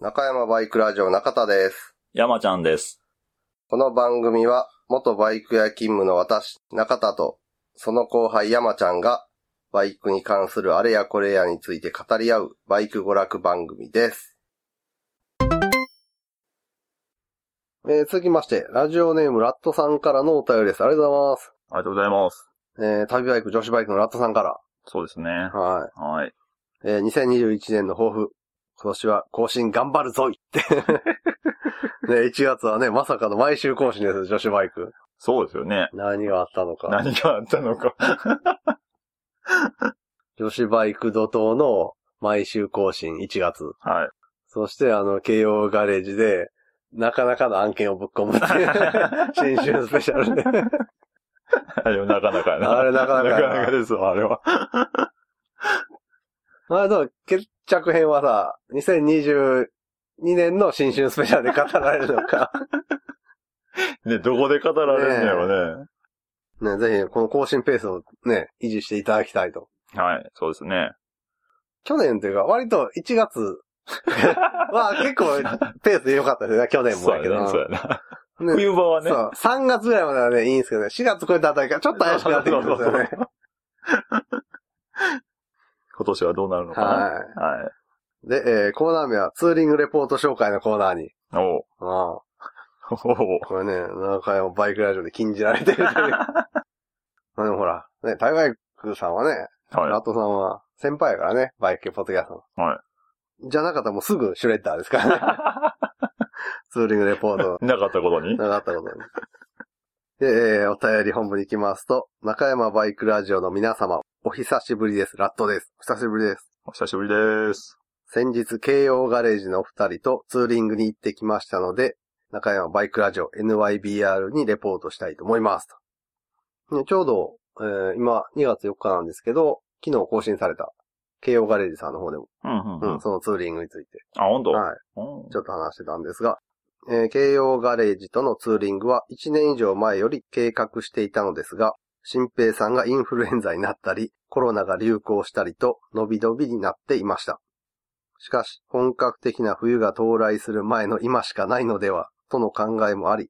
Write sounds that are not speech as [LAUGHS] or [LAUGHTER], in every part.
中山バイクラジオ中田です。山ちゃんです。この番組は、元バイク屋勤務の私、中田と、その後輩山ちゃんが、バイクに関するあれやこれやについて語り合う、バイク娯楽番組です。えー続きまして、ラジオネームラットさんからのお便りです。ありがとうございます。ありがとうございます。えー旅バイク、女子バイクのラットさんから。そうですね。ははい。い。えー2021年の抱負。今年は更新頑張るぞいって。[LAUGHS] ね、1月はね、まさかの毎週更新です、女子バイク。そうですよね。何があったのか。何があったのか。[LAUGHS] 女子バイク怒涛の毎週更新1月。はい。そしてあの、京王ガレージで、なかなかの案件をぶっ込むっていう、[LAUGHS] 新春スペシャルで。あれなかなかやな。あれなかなかやななかなかですわ、あれは。まあでも、決着編はさ、2022年の新春スペシャルで語られるのか。[LAUGHS] ね、どこで語られるんやろね。ね、ぜひ、この更新ペースをね、維持していただきたいと。はい、そうですね。去年というか、割と1月 [LAUGHS] は結構ペース良かったですね、去年もやけどそうやな、そうやな。ね冬場はね。そう、3月ぐらいまではね、いいんですけどね、4月超えたあたりからちょっと怪しくなってくるんですよね。今年はどうなるのかな？ははい。い。で、えーコーナー名はツーリングレポート紹介のコーナーに。おうああおうこれね、中山バイクラジオで禁じられてるという。[LAUGHS] まあでもほら、ね、タイバイクさんはね、ラはットさんは先輩やからね、バイク系ポッドキャストの。はじゃなかったらもうすぐシュレッダーですからね。[LAUGHS] ツーリングレポートい。なかったことに？なかったことに。で、えーお便り本部に行きますと、中山バイクラジオの皆様、お久しぶりです。ラットです。お久しぶりです。お久しぶりです。先日、京王ガレージのお二人とツーリングに行ってきましたので、中山バイクラジオ NYBR にレポートしたいと思いますと。ね、ちょうど、えー今2月4日なんですけど、昨日更新された京王ガレージさんの方でも、うん、うん、う、うんん。そのツーリングについて、あ、本当？はい、うんちょっと話してたんですが、えーガレージとのツーリングは1年以上前より計画していたのですが、新平さんがインフルエンザになったり、コロナが流行したりと、伸び伸びになっていました。しかし、本格的な冬が到来する前の今しかないのでは、との考えもあり、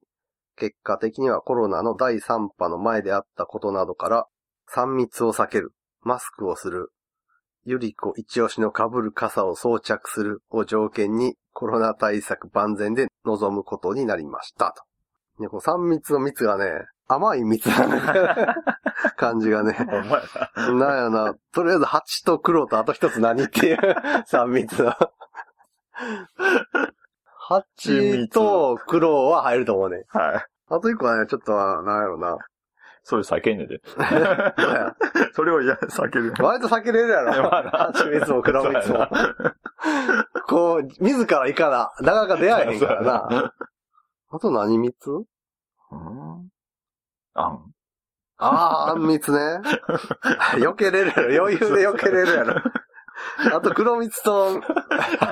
結果的にはコロナの第3波の前であったことなどから、3密を避ける、マスクをする、ゆり子一押しの被る傘を装着するを条件にコロナ対策万全で臨むことになりましたと。ね、この3密の蜜がね、甘い蜜な [LAUGHS] 感じがね。ほんまやな。なんやな、とりあえず蜂と黒とあと一つ何っていう [LAUGHS] 3密の。蜂と黒は入ると思うね。はい。あと一個はね、ちょっとは、なんやろな。それ避けんねんで。それをや避ける。割と避けれるやろ。蜂蜜も黒蜜も。こう、自ら行かな、なかなか出会えへんからな。な。あと何蜜？うん。あん。ああ、あんみつね。[LAUGHS] 避けれるやろ。余裕で避けれるやろ。あと黒蜜と、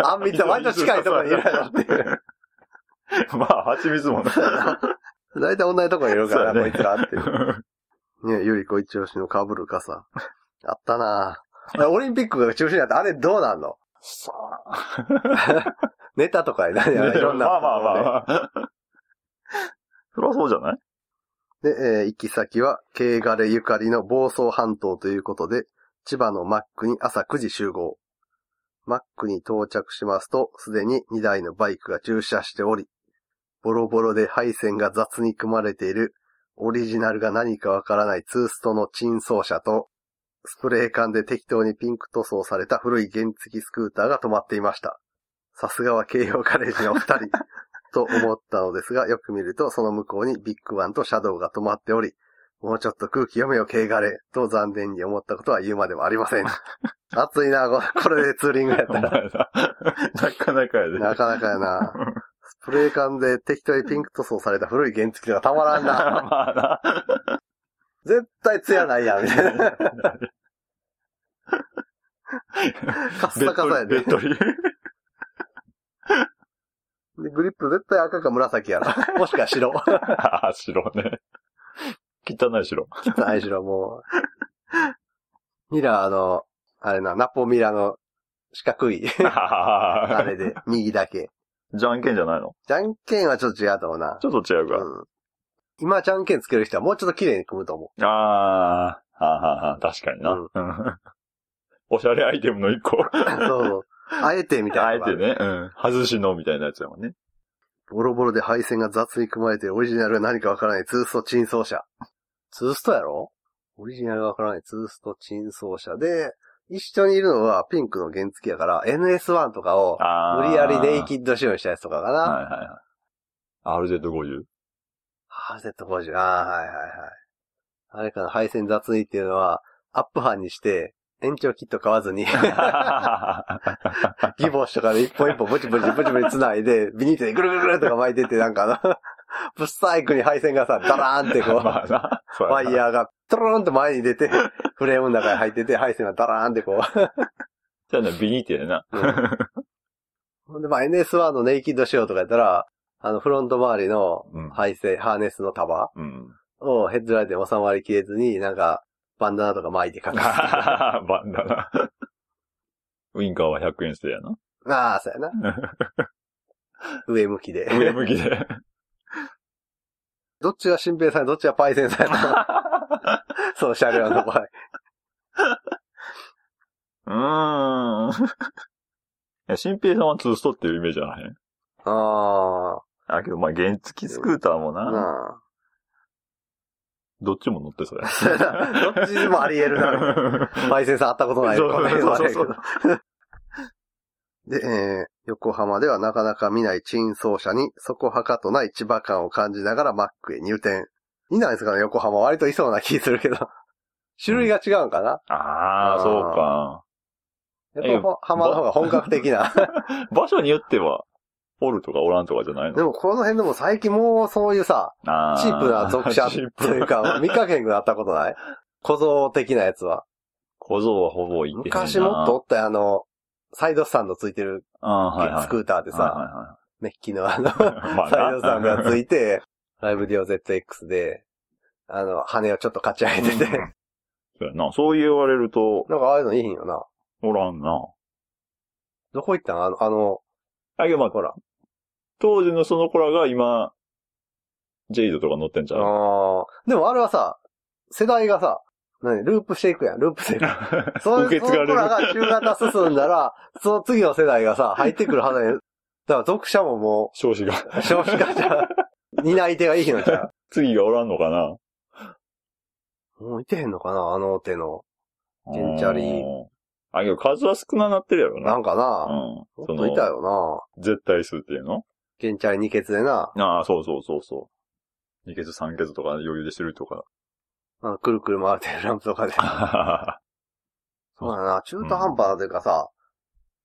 あんみつは割と近いところにいるやろっていう。まあ、蜂蜜もな。大体同じところにいるからこいつらっていう。ねゆりこ一押しの被る傘。あったなぁオリンピックが中止になって、あれどうなんの？さあ。[LAUGHS] ネタとかになるやん、いろんな。まあまあまあまあ。そりゃそうじゃない？で、えー行き先は、京ガレゆかりの房総半島ということで、千葉のマックに朝9時集合。マックに到着しますと、すでに2台のバイクが駐車しており、ボロボロで配線が雑に組まれている、オリジナルが何かわからないツーストのチンソー車と、スプレー缶で適当にピンク塗装された古い原付スクーターが止まっていました。さすがは京葉ガレージのお二人。と思ったのですが、よく見るとその向こうにビッグワンとシャドウが止まっており、もうちょっと空気読めよ、軽ガレと残念に思ったことは言うまでもありません。[LAUGHS] 暑いな、ここれでツーリングやっおたら。前な。なかなかやで。なかなかやな。スプレー缶で適当にピンク塗装された古い原付がたまらんな。[LAUGHS] 絶対艶ないやん、みたいな。カッサカサやでベッ。ドリ。でグリップ絶対赤か紫やろ。[LAUGHS] もしくは白。ああ、白ね。汚い白。ない白、もう。ミラーの、あれな、ナポミラーの四角い。あ [LAUGHS] あれで、右だけ。じゃんけんじゃないの？じゃんけんはちょっと違うと思うな。ちょっと違うか。うん。今、じゃんけんつける人はもうちょっと綺麗に組むと思ああ、はあ、はあはあ、確かにな。うんうんおしゃれアイテムの一個。[LAUGHS] そう。あえてみたいな。あえて。ね、うん。外しのみたいなやつやもんね。ボロボロで配線が雑に組まれてオリジナルが何かわからないツーストチン奏者。ツーストやろ？オリジナルがわからないツーストチン奏者で、一緒にいるのはピンクの原付きやから NS1 とかをああ。無理やりネイキッッド仕様にしたやつとかかな。はいはいはい。RZ50? RZ50。ああ、はいはいはい。あれかな、配線雑にっていうのは、アップ班にして、延長キット買わずに、ギボシとかで一本一本ブチブチブチブチ繋いで、ビニールでぐるぐるぐるとか巻いてって、なんかあの、ブッサイクに配線がさ、ダラーンってこう、[LAUGHS] まあな。そうワイヤーがトローンと前に出て、フレームの中に入ってて、配線がダラーンってこう。じゃあね、ビニーテやな。ほんで、まあ NS1 のネイキッド仕様とかやったら、あの、フロント周りのうん。配線、ハーネスの束うん。をヘッドライトに収まりきれずに、なんか、バンダナとか巻いてかか [LAUGHS] バンダナ。ウインカーは100円捨てやな。る。ああ、そうやな。[LAUGHS] 上向きで。上向きで。[LAUGHS] どっちが新平さん、どっちがパイセンさんやその車両の場合。うーん。いや、新平さんはツーストっていうイメージじゃないね。ああ、けど、まあ、原付きスクーターもあ、な。などっちも乗ってそうや。あ。どっちにもあり得るな。[LAUGHS] パイセンさん会ったことないそうそうそう [LAUGHS] で、えー、横浜ではなかなか見ない珍走車に、そこはかとない千葉感を感じながらマックへ入店。いいんじゃないですかね、横浜。割といそうな気するけど。[LAUGHS] 種類が違うんかな、ああ、そうか。横浜の方が本格的な。場所によっては、おるとかおらんとかじゃないの？でもこの辺でも最近もうそういうさ、あチープな属車 [LAUGHS] というか、見かけんくなったことない？小僧的なやつは。小僧はほぼいって昔もっとおったよあの、サイドスタンドついてるはいはい。スクーターでさ、はいはメッキのあの、[LAUGHS] サイドスタンドがついいて、ライブディオ ZX で、あの、羽をちょっとかち上げてて、そうやな。そう言われると、なんかああいうのいいんよな。おらんな。どこ行ったん？あの、あの、あ、けどまあ、ほら。当時のその子らが今、ジェイドとか乗ってんじゃん。あーでもあれはさ、世代がさ、何？ループしていくやん、ループしていく。[LAUGHS] そ受け継がれるその子らが中型進んだら、[LAUGHS] その次の世代がさ、入ってくるはずやだから読者もも少子が。う、少子化じゃ、[LAUGHS] 担い手がいいのじゃ次がおらんのかな？う。もういてへんのかな？あの手の。ゲンチャリうんあ、けど数は少ななってるやろな。なんかな、うん。もそっといたの、よ絶対数っていうの？なゲンチャリ二欠でな、ああ、そうそうそうそう。二欠三欠とか余裕でしてるとか。あのくるくる回ってるランプとかで。あ [LAUGHS] そうだな、中途半端なというかさ、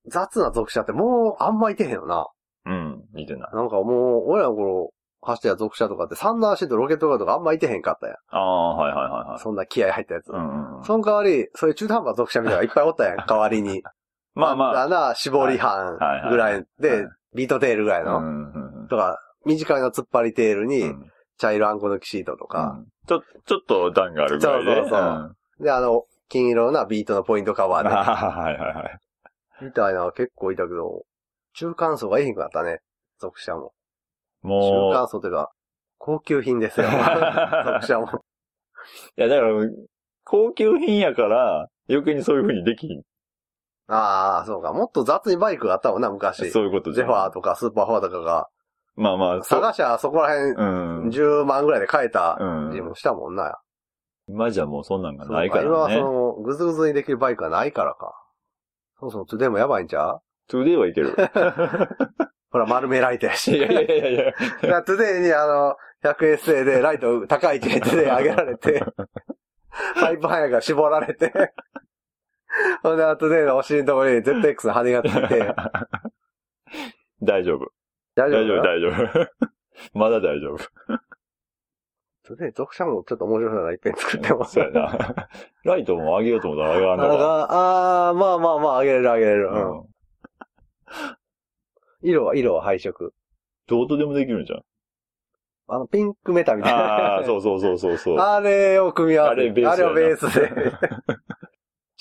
雑な属車ってもうあんまいてへんよな。うん、似てない。なんかもう、俺らの頃、走ってた属車とかって、サンダーシート、ロケットガードとかあんまいてへんかったやん。ああ、はいはいはいはい。そんな気合入ったやつ。うんうん。その代わり、そういう中途半端な属車みたいなのがいっぱいおったやん、代わりに。まあまあ。あな、絞り班はいはいぐらいはでい、ビートテールぐらいの。とか、短いの突っ張りテールうに、ん茶色あんこ抜きシートとか。うんちょ、ちょっと段があるぐらいで。そうそうそうんで、あの、金色なビートのポイントカバーで。あ [LAUGHS] はいはいはい。みたいなの結構いたけど、中間層がいいんくなったね。属車も。中も間層というか、高級品ですよ。う、[LAUGHS] 属車も。いやだから、高級品やから、余計にそういう風にできひん。ああ、そうか。もっと雑にバイクがあったもんな、昔。そういうことゼファーと。とかスーパーフォアとかが、まあまあ、そう探しゃそこら辺うん。10万ぐらいで買えたうんりもしたもんな。今じゃもうそんなんがないからね。今はその、ぐずぐずにできるバイクがないからか。そうそう、トゥデイもやばいんちゃう？トゥデイはいける。[LAUGHS] ほら、丸めライトやし。いやいやいやいや。だからトゥデイにあの、100SA でライト高い位置に手で上げられて、[LAUGHS] パイプハンやから絞られて、ほんで、トゥデイのお尻のところに ZX の羽がついて、[LAUGHS] 大丈夫。大丈夫？大丈夫、大丈夫。[LAUGHS] まだ大丈夫。トゥデイ読者もちょっと面白いのがいっぺん作っても。そうやな。[LAUGHS] ライトも上げようと思ったら上がらんなんのか。か、あー、まあまあまあ、上げれる上げれる。ううん。ん。色は、色は配色。どうとでもできるんじゃん。あの、ピンクメタみたいな。ああ、そうそうそうそうそう。あれを組み合わせて。あれベースあれをベースで。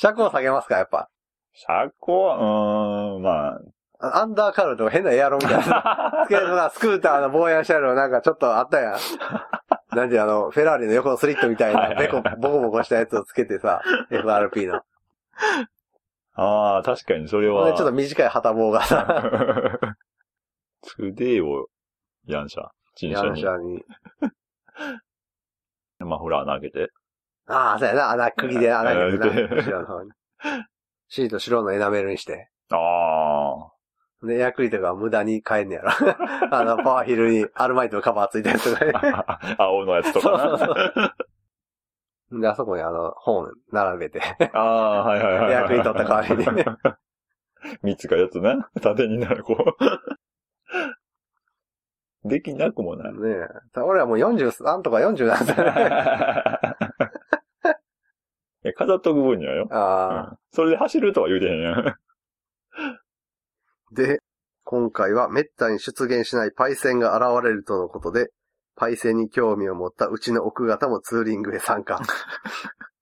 車高下げますか、やっぱ。車高は、うーん、まあアンダーカールとか変なエアロみたいな。[LAUGHS] つけるのが、スクーターの防炎車両なんかちょっとあったやん。[LAUGHS] なんであの、フェラーリの横のスリットみたいな、ベコ、ボコボコしたやつをつけてさ、FRP の。あ、ああ、確かにそれは。ほんでちょっと短い旗棒がさ、[LAUGHS] トデーを、ヤンシャ、チンシヤンャにシャに。マフラー穴開けて。ああ、そうやな、穴、釘で穴開けてうんな。後ろの方に。シート白のエナメルにして。あで、エアクリとかは無駄に買えんねやろ。[LAUGHS] あの、パワーヒルにアルマイトのカバーついたやつとかね。あ。[LAUGHS] 青のやつとかそうそうな。で、あそこにあの、本並べて。ああ、はいはいはいはい。取った代わりに。[LAUGHS] 三つか四つね。縦になる、こう。できなくもない。ねえ。俺はもう43とか40なんだよね。いや飾っとく分にはよ。あうんそれで走るとは言うてへんやん。あ。[LAUGHS] で、今回は滅多に出現しないパイセンが現れるとのことで、パイセンに興味を持ったうちの奥方もツーリングへ参加。[LAUGHS]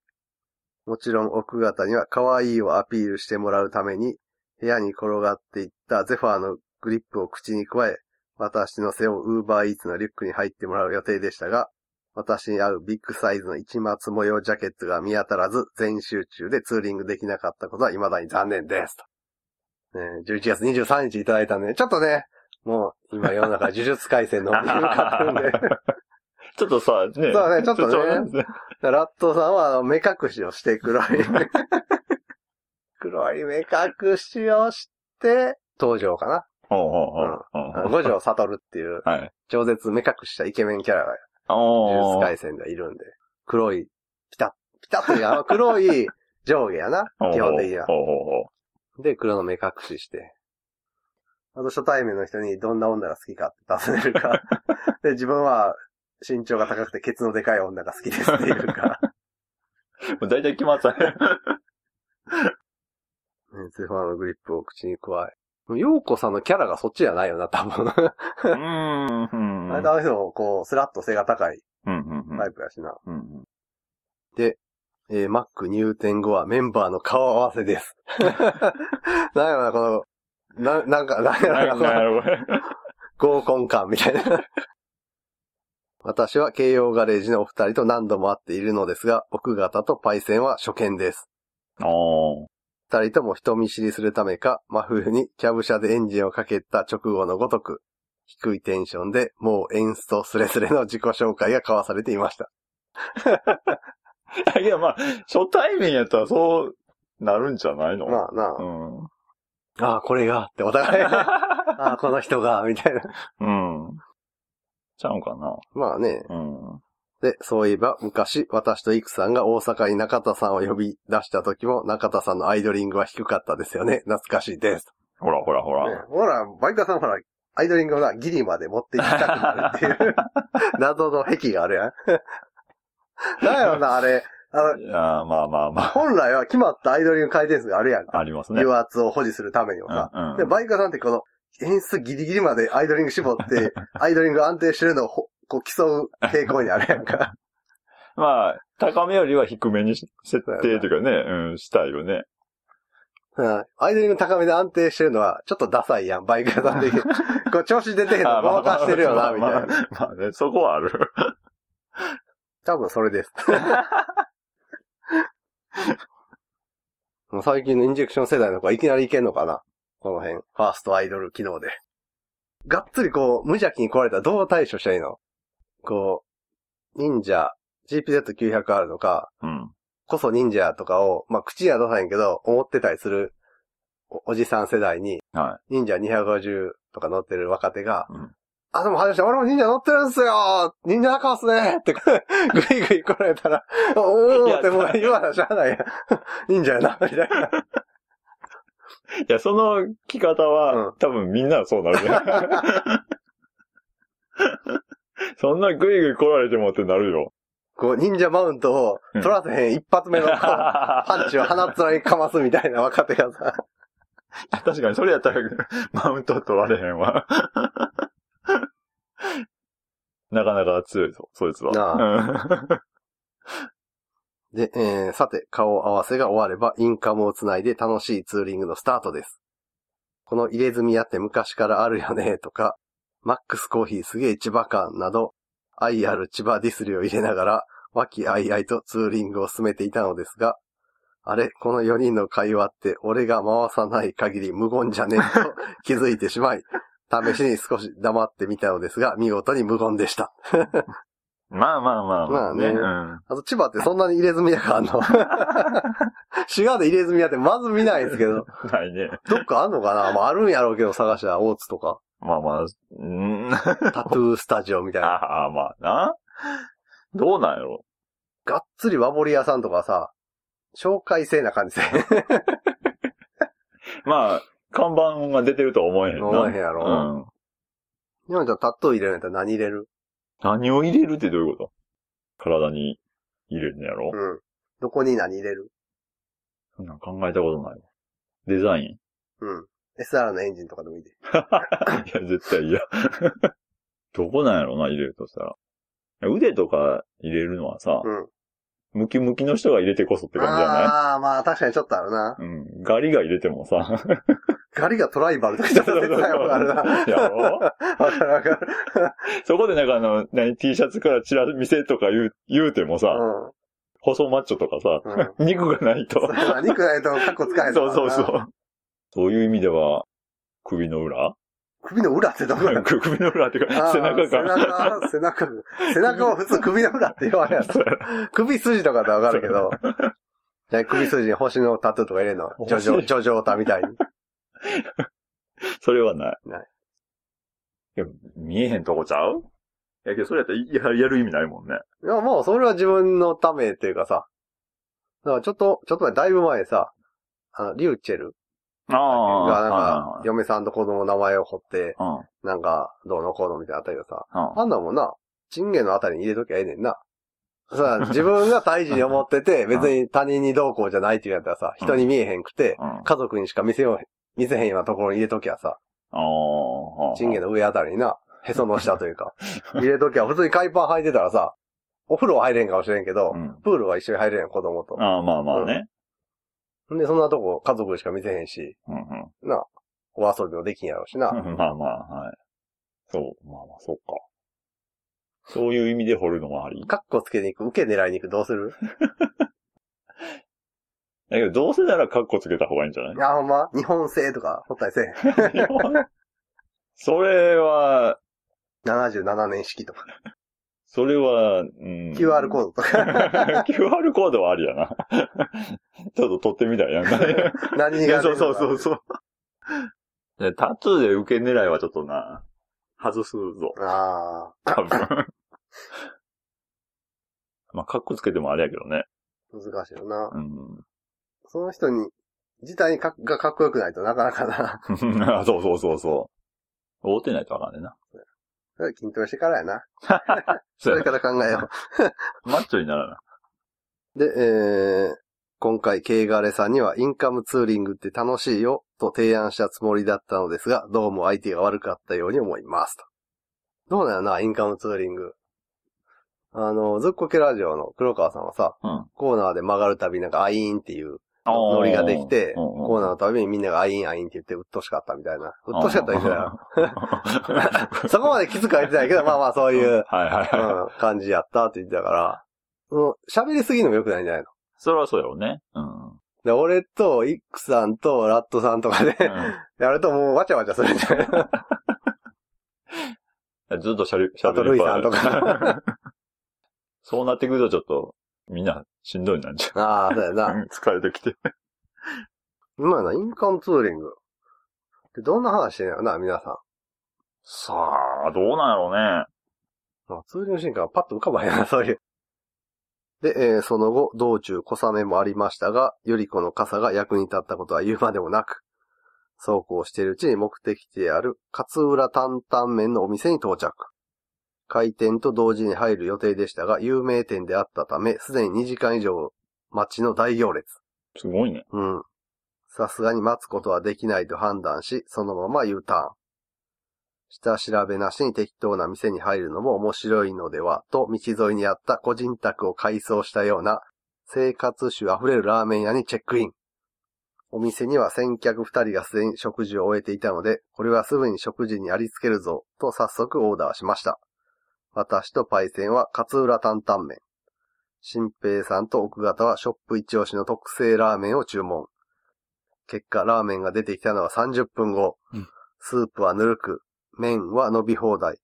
もちろん奥方には可愛いをアピールしてもらうために、部屋に転がっていったゼファーのグリップを口に加え、私の背負うウーバーイーツのリュックに入ってもらう予定でしたが、私に合うビッグサイズの市松模様ジャケットが見当たらず、全集中でツーリングできなかったことは未だに残念です。とね、11月23日いただいたんで、ちょっとね、もう今世の中呪術回戦の見るかってるんで、ちょっとさ、ね。そうねちょっとねね。ラットさんは目隠しをして黒い、黒い目隠しをして、登場かな。五条悟っていうはい。超絶目隠したイケメンキャラが呪術おー。回戦ではいるんで、黒い、ピタッ、ピタッというあの黒い上下やな、[LAUGHS] 基本的には。で、黒の目隠しして。あと初対面の人にどんな女が好きかって尋ねるか。[LAUGHS] で、自分は身長が高くてケツのでかい女が好きですっていうか。[LAUGHS] もう大体決まったね。ねゼファーのグリップを口に加え。ヨーコさんのキャラがそっちじゃないよな、多分。うーん。うん。あれあの人もこう、スラッと背が高いタイプやしな。うんうん。えー、マック入店後はメンバーの顔合わせです。[LAUGHS] なんやろな、この、な、なんか、なんやろな、この。合コン感みたいな。私は京葉ガレージのお二人と何度も会っているのですが、奥方とパイセンは初見です。おー。二人とも人見知りするためか、真冬にキャブ車でエンジンをかけた直後のごとく、低いテンションでもうエンストスレスレの自己紹介が交わされていました。[LAUGHS] いや、まあ、初対面やったらそうなるんじゃないの？まあなうん。あ、ああ、これが、ってお互い、[LAUGHS] ああ、この人が、みたいな。うん。ちゃうんかな。まあね。うん。で、そういえば昔、私とイクさんが大阪に中田さんを呼び出した時も、中田さんのアイドリングは低かったですよね。懐かしいです。ほらほらほら。ねほら、バイカさんほら、アイドリングをな、ギリまで持っていきたくなるっていう、[LAUGHS] 謎の癖があるやん。なんやろな、あれ。あの、いやまあまあま本来は決まったアイドリング回転数があるやんあ。か。ありますね。油圧を保持するためにもさ。うんうんで、バイカさんってこの、演出ギリギリまでアイドリング絞って、[LAUGHS] アイドリング安定してるのをほこう競う傾向にあるやんか。[LAUGHS] まあ、高めよりは低めにし設定というかね、うん、したいよね。うんアイドリング高めで安定してるのは、ちょっとダサいやん、バイク屋さん的に。[LAUGHS] こう、調子出てへんのごまかしてるよな、みたいな。まあね、そこはある。多分それです。[LAUGHS] 最近のインジェクション世代の子はいきなりいけんのかなこの辺。ファーストアイドル機能で。がっつりこう、無邪気に来られたらどう対処したらいいのこう、忍者、GPZ900R とか、うん。こそ忍者とかを、まあ、口には出さへんけど、思ってたりするおおじさん世代に、は忍者250とか乗ってる若手が、うんあ、でも、はじめまして、俺も忍者乗ってるんすよ忍者仲っすねって、ぐいぐい来られたら、おーってもう言わなしゃあないやん。[LAUGHS] 忍者やな、みたいな。い。いや、その着方は、うん多分みんなそうなるね。[LAUGHS] [LAUGHS] そんなグイグイ来られてもってなるよ。こう、忍者マウントを取らせへん一発目のこう [LAUGHS] パンチを鼻っ面にかますみたいな若手がさ、[LAUGHS] 確かにそれやったらマウント取られへんわ。なかなか強いぞ、そいつは。で、えー、さて、顔合わせが終われば、インカムをつないで楽しいツーリングのスタートです。この入れ墨屋って昔からあるよね、とか、マックスコーヒーすげえ千葉感など、愛ある千葉ディスリを入れながら、和気あいあいとツーリングを進めていたのですが、あれ、この4人の会話って俺が回さない限り無言じゃねえと [LAUGHS] 気づいてしまい、試しに少し黙ってみたのですが、見事に無言でした。まあまあまあまあねうん。あと、千葉ってそんなに入れ墨屋があんの [LAUGHS] 滋賀で入れ墨屋ってまず見ないですけど、[LAUGHS] ないね。どっかあんのかな？まああるんやろうけど探したら大津とか、まあまあ、うん。[LAUGHS] タトゥースタジオみたいな。ああ、まあな。どうなんやろ。がっつり和彫り屋さんとかさ、紹介制な感じで。[LAUGHS] まあ、看板が出てるとは思えへんな。思えへんやろうん。今じゃあタトゥー入れるんやったら何入れる？何を入れるってどういうこと？体に入れるんやろ？うん。どこに何入れる？そんなん考えたことないわ。デザイン？うん。SR のエンジンとかでもいいで。[LAUGHS] いや、絶対嫌。[LAUGHS] どこなんやろな、入れるとしたら。腕とか入れるのはさ、うん。ムキムキの人が入れてこそって感じじゃないああ、まあ確かにちょっとあるな。うん。ガリが入れてもさ。[LAUGHS] ガリがトライバルとかちょっと絶対わかるな。やろわかるわかる。そこでなんかあの、何、T シャツからチラ見せとか言う、言うてもさ、細マッチョとかさ、うん。うん。肉がないと。そう肉ないとカッコ使えんそうそうそう。う。そういう意味では、首の裏？首の裏ってどこや？[LAUGHS] 首の裏っていうか、背中背が。中、背中、背中は普通首の裏って言われやろ。[LAUGHS] 首筋とかでわかるけど。首筋に星のタトゥーとか入れるの？ジョジョ、星ジョジョタみたいに。[LAUGHS] それはない。ない。いや、見えへんとこちゃう？いやけど、それやったらややる意味ないもんね。いや、もうそれは自分のためっていうかさ。だからちょっと、ちょっと前、だいぶ前さ、あの、リューチェルああ。がなんはか、嫁さんと子供の名前を彫って、なんか、どうのこうのみたいなあったけどさ。あんなんもんな、チンゲのあたりに入れときゃええねんな。さ、自分が大事に思ってて、別に他人にどうこうじゃないっていうやったらさ、人に見えへんくて、うん。家族にしか見せよう、見せへんようなところに入れときゃさ。チンゲの上あたりにな、へその下というか、[LAUGHS] 入れときゃ、普通に海パン履いてたらさ、お風呂は入れんかもしれんけど、うん。プールは一緒に入れん子供と。ああ、まあまあね。んで、そんなとこ家族しか見せへんし、うんうん。な、お遊びもできんやろうしな。[LAUGHS] まあまあ、はい。そう、まあまあ、そっか。そういう意味で掘るのもあり。カッコつけに行く、受け狙いに行く、どうする？[LAUGHS] だけど、どうせならカッコつけた方がいいんじゃない？いや、ほんま日本製とか、ほったりせえへん。[LAUGHS] それは、77年式とか、それは、うん。QR コードとか、[LAUGHS] QR コードはありやな。[LAUGHS] ちょっと撮ってみたいやんか。[LAUGHS] 何が、そうそうそうそう。でタトゥーで受け狙いはちょっとな、外すぞ。あ多分。まあ、カッコつけてもあれやけどね。あ、難しいよな。うん。その人に、自体がかっこよくないとなかなかな。あそうそうそうそう。覆ってないとわかんねえな。それ筋トレしてからやな。[LAUGHS] [LAUGHS] それから考えよマッチョにならな。う。で、えー、今回、ケイガレさんにはインカムツーリングって楽しいよと提案したつもりだったのですが、どうも相手が悪かったように思いますと。どうだよな、インカムツーリング。あの、ずっこけラジオの黒川さんはさ、うん。コーナーで曲がるたびなんかアイーンっていうノノリができて、コーナーのたびにみんながアイーンアイーンって言ってうっとしかったみたいな。うっとしかったみたいな。[LAUGHS] そこまで気づかれてないけど、まあまあそういう、感じやったって言ってたから、うん喋りすぎるのも良くないんじゃないの？それはそうやろうね。うん。で、俺と、イックさんと、ラットさんとかで、やるともうわちゃわちゃするんじゃない [LAUGHS] ずっとしゃべり、しあと、ルイさんとか。[LAUGHS] そうなってくるとちょっと、みんなしんどいなんじああ、そうやゃな。ん。[LAUGHS] 疲れてきて。今やな、インカムツーリング。で、どんな話してんやろな、皆さん。さあ、どうなんやろうね。まあ、ツーリングシーンからパッと浮かばへんな、[LAUGHS] そういう。で、えーその後、道中小雨もありましたが、より子の傘が役に立ったことは言うまでもなく、そうこうしているうちに目的地である勝浦担々麺のお店に到着。開店と同時に入る予定でしたが、有名店であったため、すでに2時間以上待ちの大行列。すごいね。うん。さすがに待つことはできないと判断し、そのまま U ターン。下調べなしに適当な店に入るのも面白いのでは、と道沿いにあった個人宅を改装したような生活臭溢れるラーメン屋にチェックイン。お店には先客二人がすでに食事を終えていたので、これはすぐに食事にありつけるぞ、と早速オーダーしました。私とパイセンは勝浦担々麺。新平さんと奥方はショップ一押しの特製ラーメンを注文。結果、ラーメンが出てきたのは30分後。うんスープはぬるく、麺は伸び放題。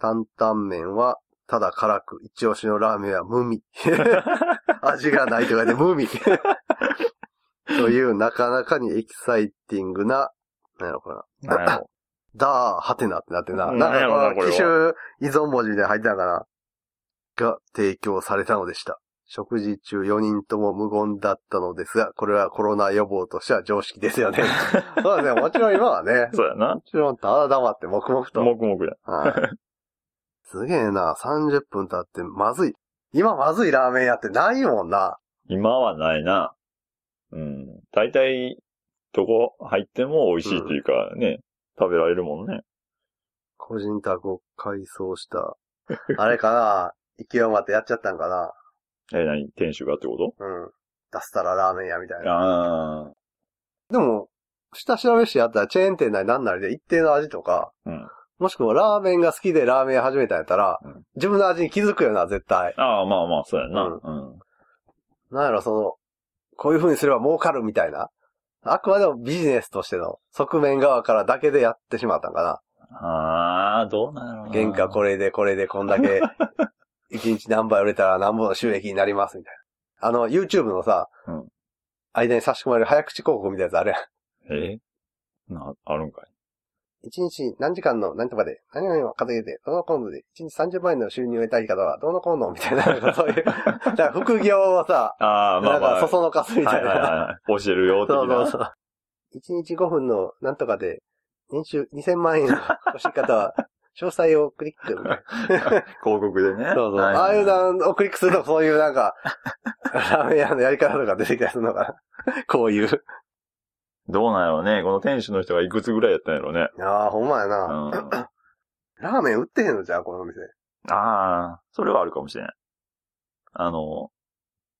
担々麺はただ辛く、一押しのラーメンは無味。[LAUGHS] 味がないとかで無味。という、なかなかにエキサイティングな、なんやろかな。なんやろダー、ハテナってなってな。うんなんやろなかこれは機種依存文字みたいなの入ってたのかな？が提供されたのでした。食事中4人とも無言だったのですが、これはコロナ予防としては常識ですよね。[LAUGHS] そうですね。もちろん今はね。そうやなも。ちろんただ黙って黙々と。黙々や。はい。すげえな。30分経ってまずい。今まずいラーメン屋ってないもんな。今はないな。うん。大体、どこ入っても美味しいっていうかね、食べられるもんね。個人宅を改装した。[LAUGHS] あれかな？勢い余ってやっちゃったんかな？え、何？店主がってこうん。出したらラーメン屋みたいとな。ああ。でも、下調べしてやったらチェーン店なりなんなりで一定の味とか、うん。もしくはラーメンが好きでラーメン屋始めたんやったら、うん自分の味に気づくよな、絶対。ああ、まあまあ、そうやな。うんうん。なんやろ、その、こういう風にすれば儲かるみたいな。あくまでもビジネスとしての側面側からだけでやってしまったんかな。ああ、どうなんやろうな。原価これでこれでこんだけ、[LAUGHS] 一日何杯売れたら何本の収益になりますみたいな。あの、YouTube のさ、うん間に差し込まれる早口広告みたいなやつあるやん。え？な、あるんかい。一日何時間の何とかで何々を稼げて、どのコンドで一日30万円の収入を得たい方はどうのこうのみたいな、そういう、[LAUGHS] だから副業をさ、ああ、まなんあまあ。かそそのかすみたはいいな。はいはい。教えるよ、的な。そうそうそう。一日5分のなんとかで、年収2000万円欲しい方は、[LAUGHS] 詳細をクリック。広告でね。そうそう。はいああいうのをクリックすると、そういうなんか、[LAUGHS] ラーメン屋のやり方とか出てきたりするのかな。こういう。どうなんやろうね。この店主の人がいくつぐらいやったんやろうね。ああ、ほんまやうな。ん。[COUGHS] ラーメン売ってへんのじゃあ、この店。ああ、それはあるかもしれない。あの、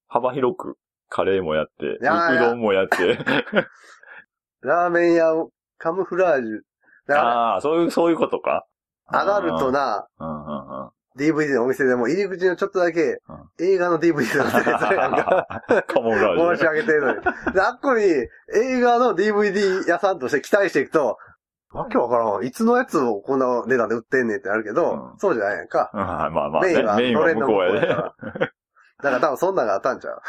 幅広くカレーもやって、ういやいやうどんもやって。[LAUGHS] ラーメン屋をカムフラージュ。ああ、そういう、そういうことか。アダルトなうんうんうん。DVD のお店でも入り口のちょっとだけ映画の DVD で売ってるやつあるやんか。カモフラージュ。申し上げてるのに。で、あっこに映画の DVD 屋さんとして期待していくと、わけわからん。いつのやつをこんな値段で売ってんねんってなるけど、うんそうじゃないやんか。うんまあまあね。メインは、メインは向こうやで。だから多分そんなんがあったんちゃう。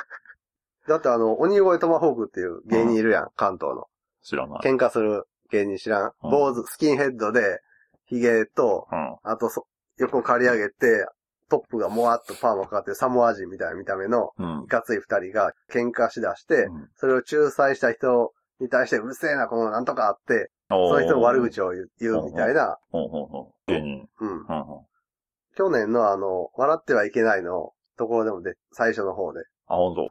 だってあの、鬼越トマホークっていう芸人いるやん、関東の。知らない。喧嘩する芸人知らん。うん坊主、スキンヘッドで、髭と、うん。あとそ、横刈り上げて、トップがもわっとパーマかかってるサモア人みたいな見た目の、うん。い。かつい二人が喧嘩しだして、うん。それを仲裁した人に対してうるせえな、このなんとかあって、その人の悪口を言うみたいな、ほうん。うん。うん去年のあの、笑ってはいけないのところでもで、最初の方で、あ、ほん。と。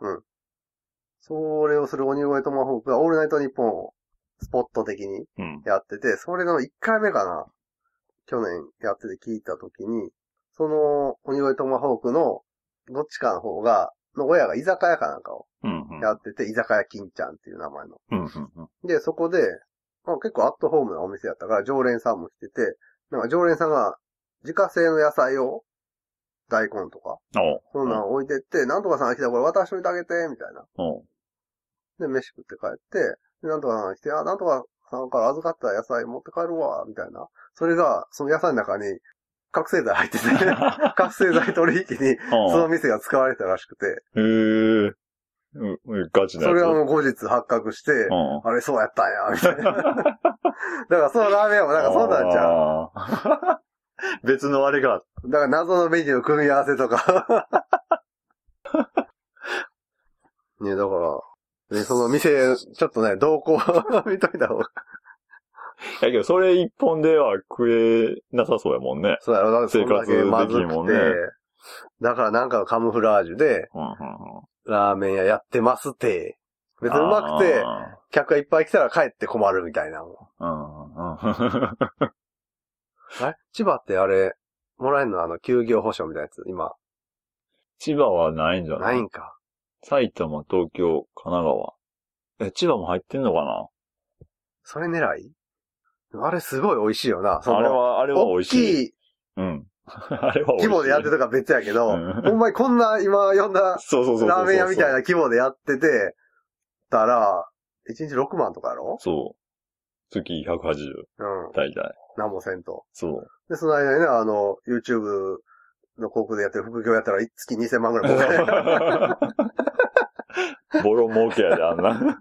それをする鬼越トマホークがオールナイトニッポンをスポット的にうん。やってて、それの1回目かな。去年やってて聞いたときに、その鬼越トマホークのどっちかの方が、の親が居酒屋かなんかをうんうん。やってて、居酒屋金ちゃんっていう名前の。うんうんうん。で、そこで、まあ、結構アットホームなお店やったから、常連さんも来てて、なんか常連さんが自家製の野菜を、大根とか、そんなん置いてって、なんとかさんが来たらこれ渡しといてあげて、みたいな。で、飯食って帰って、でなんとかさんが来て、あ、なんとかさんから預かった野菜持って帰るわ、みたいな。それが、その野菜の中に、覚醒剤入ってて、[LAUGHS] 覚醒剤取引に、[LAUGHS] その店が使われてたらしくて、へえ。うん、うんガチな。それはもう後日発覚して、うん。あれそうやったんや、みたいな。[LAUGHS] だからそのラーメン屋もなんかそうなんちゃう。ゃう。別のあれが。だから謎のメニュー組み合わせとか。ね、だから、ね、その店、ちょっとね、動向見といた方が。やけど、それ一本では食えなさそうやもんね。そうやろ、だって生活できんもんね。だからなんかのカムフラージュで、うんうんうん。ラーメン屋やってますって。別にうまくて、あ客がいっぱい来たら帰って困るみたいな。ー。うんうん。あれ？千葉ってあれ、もらえんの？あの、休業保障みたいなやつ、今。千葉はないんじゃなないいんか。埼玉、東京、神奈川。え、千葉も入ってんのかな？それ狙い？あれすごい美味しいよな。そのあれは、あれは美大味しい。きいうん。[LAUGHS] あれは美味しい。規模でやってたから別やけど、うんほんまにこんな今呼んだそうそうそうそうそう。ラーメン屋みたいな規模でやってて、たら、1日6万とかやろ？そう。月180、うん。大体。何もせんと。そう。で、その間にね、あの、YouTube の広告でやってる副業やったら月2000万ぐらい儲かる。[LAUGHS] ボロ儲けやで、あんな。[LAUGHS]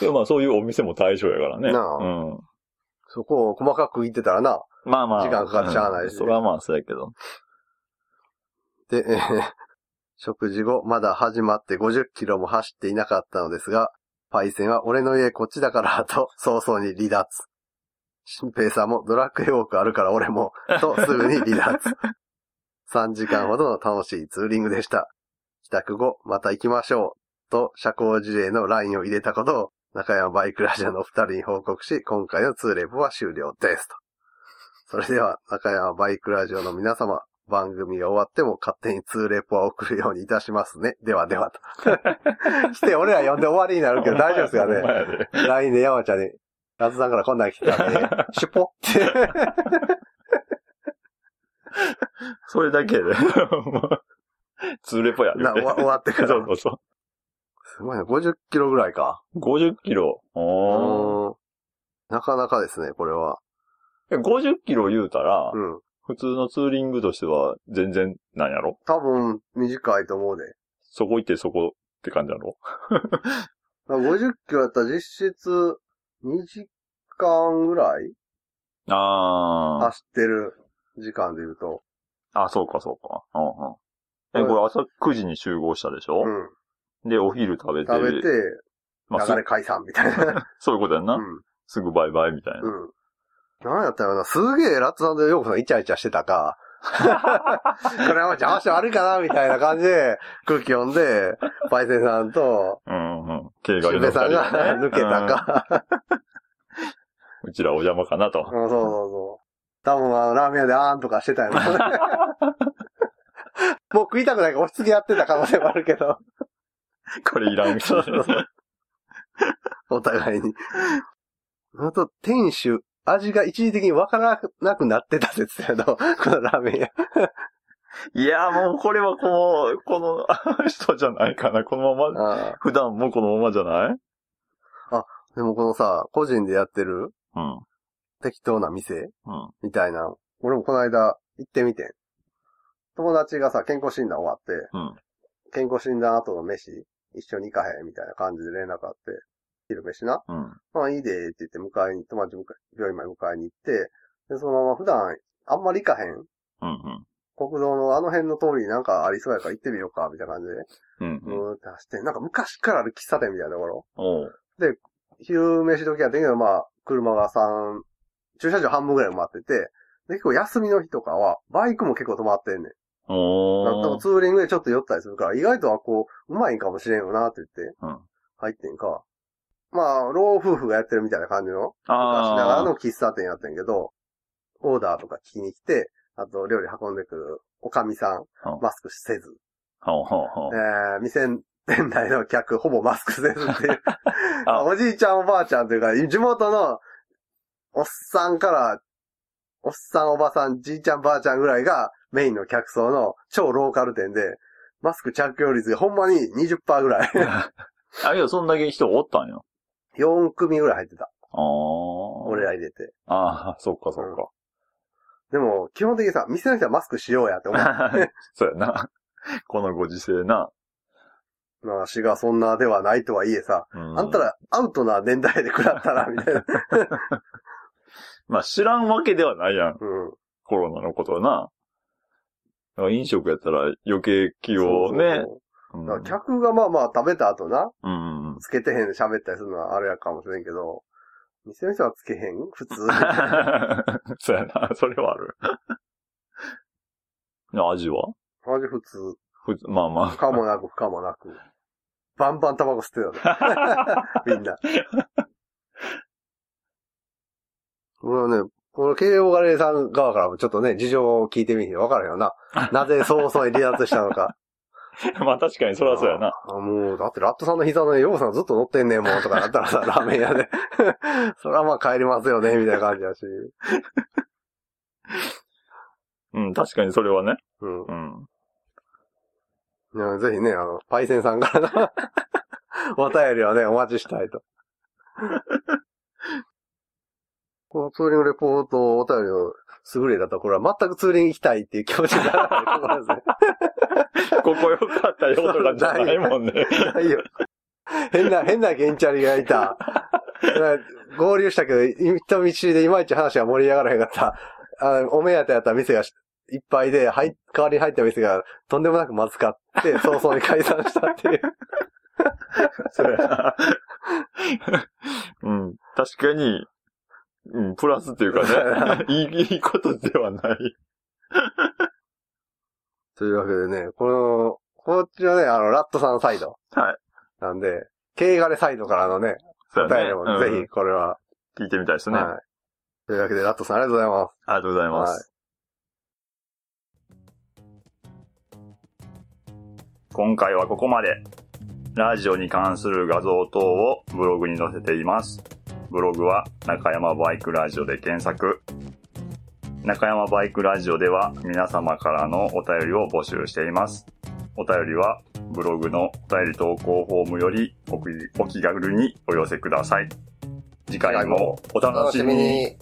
でもまあそういうお店も対象やからね。なあうん。そこを細かく言ってたらな。まあまあ。時間かかってしゃあないしうんそれはまあそうやけど。で、えー食事後、まだ始まって50キロも走っていなかったのですが、パイセンは俺の家こっちだからと早々に離脱。新平さんもドラッグウォークあるから俺も、[LAUGHS] とすぐに離脱。3時間ほどの楽しいツーリングでした。帰宅後、また行きましょう。と、社交辞令の LINE を入れたことを、中山バイクラジオのお二人に報告し、今回のツーレポは終了です。と。それでは、中山バイクラジオの皆様、番組が終わっても勝手にツーレポは送るようにいたしますね。ではではと。[LAUGHS] 来て、俺ら呼んで終わりになるけど大丈夫ですかね。LINE で山ちゃんに、ラズさんからこんなん来てたね。シュポって。それだけで。ツーレポやで。な終わ終わってからそうそうそすごいね。50キロぐらいか。う。50キロ。おなかなかですね、これは。え50キロ言うたら、うん。普通のツーリングとしては全然なんやろ？多分、短いと思うで。そこ行ってそこって感じやろ？[LAUGHS] 50キロやったら実質2時間ぐらいあ走ってる時間で言うと。あ。あ、そうかそうか。うんうん。え、これ朝9時に集合したでしょ、うん。で、お昼食べて。食べて、まあ、す流れ解散みたいな。[LAUGHS] そういうことやんな、うん。すぐバイバイみたいな。うん。なんやったらな、すげえラッツヨークさんイチャイチャしてたか、[LAUGHS] これは邪魔して悪いかなみたいな感じで空気読んで、パイセンさんと、うんうん。経シュさんが抜けたうんか。うちらお邪魔かなと。うん、そうそうそう。多分あの、ラーメン屋であーんとかしてたよね。もう食いたくないから押し付けやってた可能性もあるけど。これいらんみたいな。お互いに。あと、店主、味が一時的にわからなくなってた説やど、[LAUGHS] このラーメン屋。[LAUGHS] いや、もうこれはこの、このあの [LAUGHS] 人じゃないかな。このまま、ああ普段もこのままじゃない？でもこのさ、個人でやってる？うん。適当な店？うん。みたいな。俺もこの間行ってみてん。友達がさ、健康診断終わって、うん。健康診断後の飯、一緒に行かへんみたいな感じで連絡あって、昼飯な。うん。まあいいでって言って迎えに、友達迎え病院まで迎えに行って、で、そのまま普段あんまり行かへん。うん。うん。国道のあの辺の通りになんかありそうやから行ってみようか、みたいな感じで、うん。うーって走って、なんか昔からある喫茶店みたいなところ。おう。昼飯時やってんけど、まあ、車が3、駐車場半分ぐらい埋まってて、で、結構休みの日とかは、バイクも結構止まってんねん。おなん。ツーリングでちょっと寄ったりするから、意外とはこう、うまいんかもしれんよなって言って、うん入ってんか。まあ、老夫婦がやってるみたいな感じの、昔ながらあの喫茶店やってんけど、オーダーとか聞きに来て、あと料理運んでくるおかみさんうん、マスクせず、あ。ほうほうほう。えー、店店内の客、ほぼマスクせずっていう。[LAUGHS] あおじいちゃんおばあちゃんというか、地元のおっさんから、おっさんおばさん、じいちゃんばあちゃんぐらいがメインの客層の超ローカル店で、マスク着用率がほんまに20%ぐらい。[LAUGHS] あ、いや、そんだけ人おったんよ。4組ぐらい入ってた。ああ。俺ら入れて。ああ、そっかそっか。でも、基本的にさ、店の人はマスクしようやって思う。[LAUGHS] そうやな。このご時世な。まあ、死がそんなではないとはいえさ、うんあんたらアウトな年代で食らったら、みたいな。[LAUGHS] まあ知らんわけではないやん。うん。コロナのことはな。飲食やったら余計気をね。そううんだから客がまあまあ食べた後な、うんうん。つけてへんで喋ったりするのはあれやかもしれんけど、店の人はつけへん？普通。[LAUGHS] そうやな。それはある。味は？味普通。ふつまあま不可もなく不可もなく。バンバンタバコ吸ってたで。[LAUGHS] みんな。俺はね、この慶応ガレーさん側からもちょっとね、事情を聞いてみて分からへんよな。[LAUGHS] なぜ早々に離脱したのか。[LAUGHS] まあ確かにそりゃそうやな。あもう、だってラットさんの膝の上、ヨウさんずっと乗ってんねんもんとかだったらさ、[LAUGHS] ラーメン屋で。[LAUGHS] それはまあ帰りますよね、みたいな感じだし。うん、確かにそれはね。うん。うん。いやぜひね、あの、パイセンさんからのお便りをね、お待ちしたいと。このツーリングレポートお便りの優れたところは全くツーリング行きたいっていう気持ちにならないところですね。[LAUGHS] ここ良かったよとかじゃないもんね。ないよ。変な、変なゲンチャリがいた。[LAUGHS] 合流したけど、人見知りでいまいち話が盛り上がらへんかった。あお目当てやった店がいっぱいで、はい、代わりに入った店がとんでもなくまずかって、早々に解散したっていう。[LAUGHS] そ。うん。確かに、うん、プラスっていうかね、[LAUGHS] いい、いいことではない。[LAUGHS] というわけでね、この、こっちはね、あの、ラットさんサイド。はい。なんで、ケイガレサイドからのね、ね。便りもぜうんひ、これは、聞いてみたいですね。はい。というわけで、ラットさんありがとうございます。ありがとうございます。今回はここまで。ラジオに関する画像等をブログに載せています。ブログは中山バイクラジオで検索。中山バイクラジオでは皆様からのお便りを募集しています。お便りはブログのお便り投稿フォームよりお気軽にお寄せください。次回もお楽しみに。。